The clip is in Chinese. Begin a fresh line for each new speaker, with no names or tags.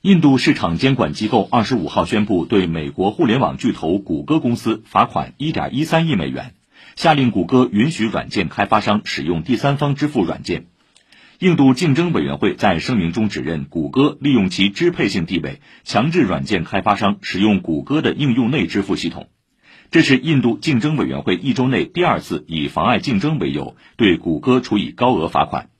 印度市场监管机构二十五号宣布对美国互联网巨头谷歌公司罚款一点一三亿美元下令谷歌允许软件开发商使用第三方支付软件。印度竞争委员会在声明中指认谷歌利用其支配性地位强制软件开发商使用谷歌的应用内支付系统。这是印度竞争委员会一周内第二次以妨碍竞争为由对谷歌处以高额罚款。